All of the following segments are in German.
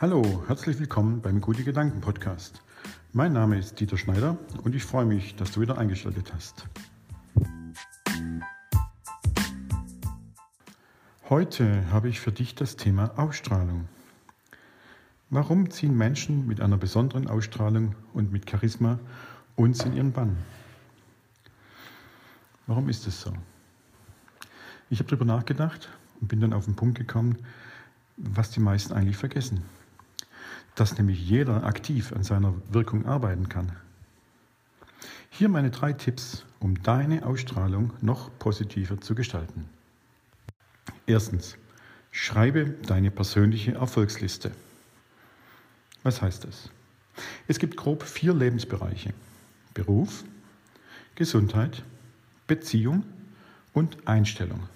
Hallo, herzlich willkommen beim Gute Gedanken Podcast. Mein Name ist Dieter Schneider und ich freue mich, dass du wieder eingeschaltet hast. Heute habe ich für dich das Thema Ausstrahlung. Warum ziehen Menschen mit einer besonderen Ausstrahlung und mit Charisma uns in ihren Bann? Warum ist es so? Ich habe darüber nachgedacht und bin dann auf den Punkt gekommen, was die meisten eigentlich vergessen. Dass nämlich jeder aktiv an seiner Wirkung arbeiten kann. Hier meine drei Tipps, um deine Ausstrahlung noch positiver zu gestalten. Erstens, schreibe deine persönliche Erfolgsliste. Was heißt das? Es gibt grob vier Lebensbereiche. Beruf, Gesundheit, Beziehung und Einstellung.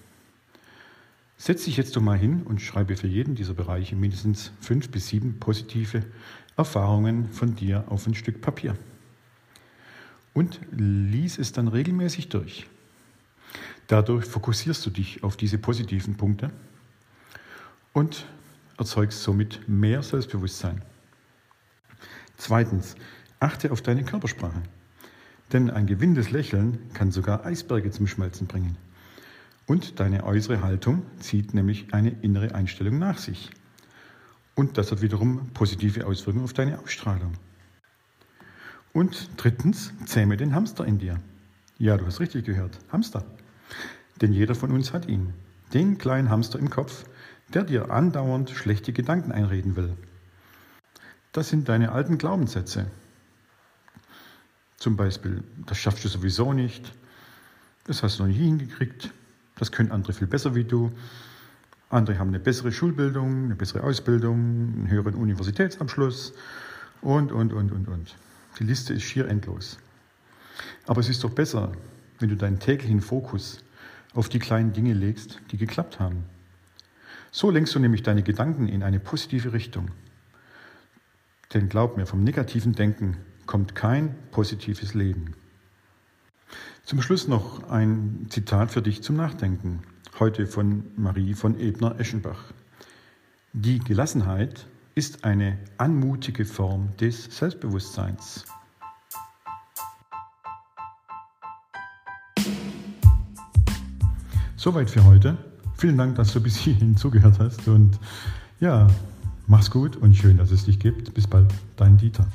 Setz dich jetzt doch mal hin und schreibe für jeden dieser Bereiche mindestens fünf bis sieben positive Erfahrungen von dir auf ein Stück Papier. Und lies es dann regelmäßig durch. Dadurch fokussierst du dich auf diese positiven Punkte und erzeugst somit mehr Selbstbewusstsein. Zweitens, achte auf deine Körpersprache. Denn ein gewinnendes Lächeln kann sogar Eisberge zum Schmelzen bringen. Und deine äußere Haltung zieht nämlich eine innere Einstellung nach sich. Und das hat wiederum positive Auswirkungen auf deine Ausstrahlung. Und drittens, zähme den Hamster in dir. Ja, du hast richtig gehört, Hamster. Denn jeder von uns hat ihn. Den kleinen Hamster im Kopf, der dir andauernd schlechte Gedanken einreden will. Das sind deine alten Glaubenssätze. Zum Beispiel, das schaffst du sowieso nicht, das hast du noch nie hingekriegt, das können andere viel besser wie du. Andere haben eine bessere Schulbildung, eine bessere Ausbildung, einen höheren Universitätsabschluss und, und, und, und, und. Die Liste ist schier endlos. Aber es ist doch besser, wenn du deinen täglichen Fokus auf die kleinen Dinge legst, die geklappt haben. So lenkst du nämlich deine Gedanken in eine positive Richtung. Denn glaub mir, vom negativen Denken kommt kein positives Leben. Zum Schluss noch ein Zitat für dich zum Nachdenken, heute von Marie von Ebner-Eschenbach. Die Gelassenheit ist eine anmutige Form des Selbstbewusstseins. Soweit für heute. Vielen Dank, dass du bis hierhin zugehört hast und ja, mach's gut und schön, dass es dich gibt. Bis bald, dein Dieter.